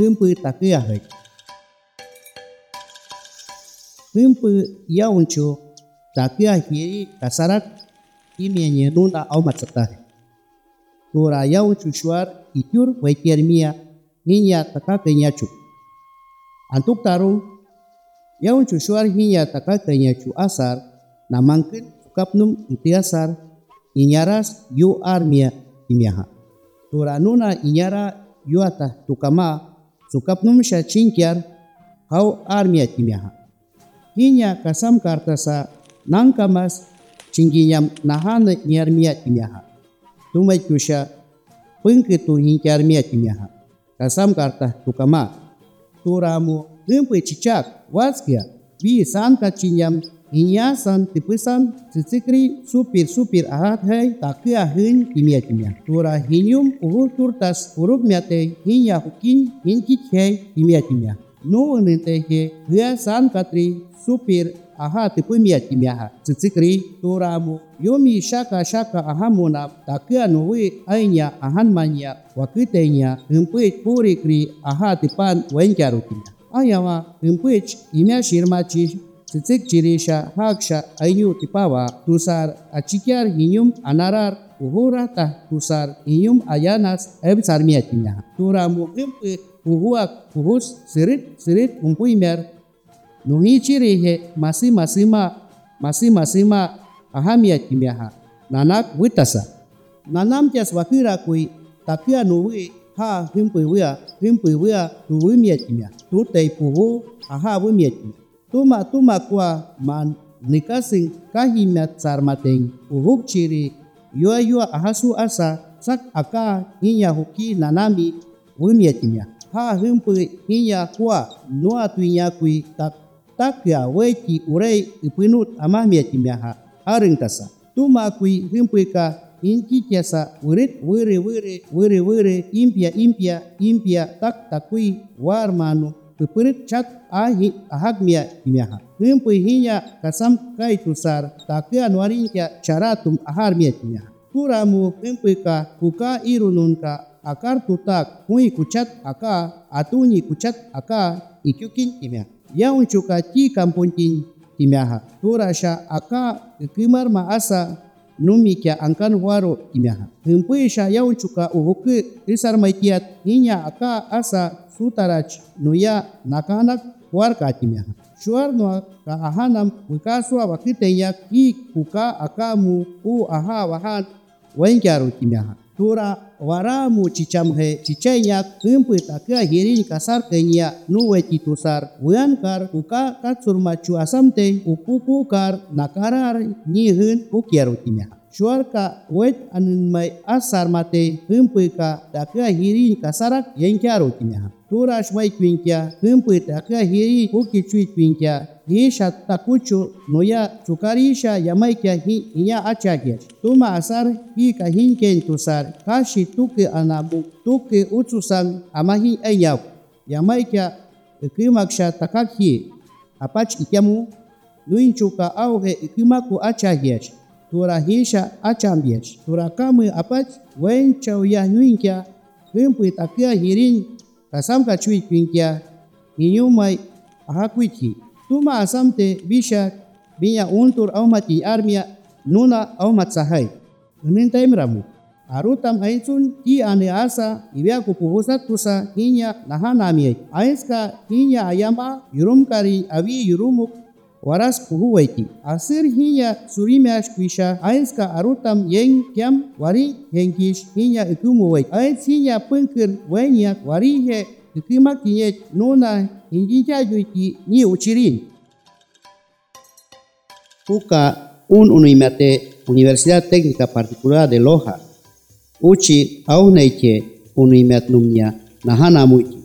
hempe takia hek. Hempe yauncho takia hiri kasarak imienye nuna au matsatah. Tura yauncho shuar ityur waikiermia hinya taka kenyachu. Antuk tarung yauncho shuar hinya taka kenyachu asar namangkin kapnum itiasar inyaras yu armia imiaha. Tura nuna inyara yuata tukama sukapnum sha chinkyar hau armia timiaha. Hinya kasam kartasa nangkamas cingginyam nahana nyarmia timiaha. Tumai kusha pengketu hinkyarmia timiaha. Kasam karta tukama. Turamu gempe cicak waskia bi sanka cinyam इया सन तिपसन चिचिक्री सुपिर सुपिर आहत है ताकि आहिन किमिया किमिया तुरा हिन्युम उहु तुरतस उरुप म्याते हिन हुकिन हिन छे किमिया किमिया नो अनते हे गया सन सुपिर आहा तिपु म्या किमिया चिचिक्री तुरा मु योमी शाका शाका आहा मोना ताकि अनुवे आइन्या आहान मान्या वकितेन्या हिंपे आयावा हिंपे इम्या Cicik cirisha haksha ayu tipawa tusar acikyar hinyum anarar uhura tah tusar hinyum ayanas eb sarmia tinya. Turamu gempe uhuak uhus sirit sirit umpuimer nuhi ciri he masih masima masih masima ahamia timyaha. Nanak witasa. Nanam tias wakira kui tapia nuwi ha himpi wia himpi wia nuwi mia timya. Tutei puhu aha wi mia timya. Tuma tuma kwa man nikasing kahimya tsarmateng uhuk ciri yua yua ahasu asa sak aka hinya huki nanami wimya timya. Ha himpi hinya kwa nua tuinya kui tak tak ya weki urei ipinut amah mya timya ha aring tasa. Tuma kui himpi ka inki kiasa wirit wiri wiri wiri wiri impia impia impia tak takui war Peperit cat ahi ahagmia imiaha. Hempui hinya kasam kai tusar takia nuaringkia caratum aharmia imiaha. Kuramu ka kuka irunun ka akar tutak hui kucat aka atuni kucat aka ikyukin imiaha. Yaun cuka ci kampuntin imiaha. Turasha aka ikimar maasa numi kya angkan waro imiaha. Hempui sha yaun cuka uhuke isar maikiat hinya aka asa zutaratx nuya nakanak huarka atimiaja. Xuarnoa ka ahanam wikasua wakiteya ki kuka akamu u aha wahan wenkiaru timiaja. Tura waramu chichamje chicheña kimpi takia hirin kasar kenya nuwe titusar wiankar kuka katsurmachu asamte ukukukar nakarar nihin ukiaru timiaja. Shuarka wet anin mai asar mate kempu ka takia hirin kasarak yenkaru timya. tura shmai kwinkia himpi taka hiri huki chui kwinkia hisha takuchu noya chukarisha yamaikia hi inya achakia tuma asar hi ka hinken tusar kashi tuke anabu tuke utusan amahi enyap yamaikia ikimaksha takaki apach ikiamu? Nuinchuka auhe ikimaku achahiach tura hisha achambiach tura kamwe apach wenchau ya nuinkia himpi takia hirin kasam ka chui kwinkia inyumai ahakwiki tuma asamte bisha binya untur au mati armia nuna au matsahai minta imramu arutam aitsun ti ane asa ibia kupuhusat tusa hinya nahanami aiska hinya ayama yurumkari awi yurumuk waras puhuwaiti asir hinya surimiash kwisha aiska arutam yeng kiam wari hengkish hinya ikumuwait ais hinya pengkir wenyak wari he ikima kinye nuna hinjicha juiki ni uchirin. Uka un unimate Universidad Técnica Particular de Loja. Uchi au neike unimat numnya nahana muiki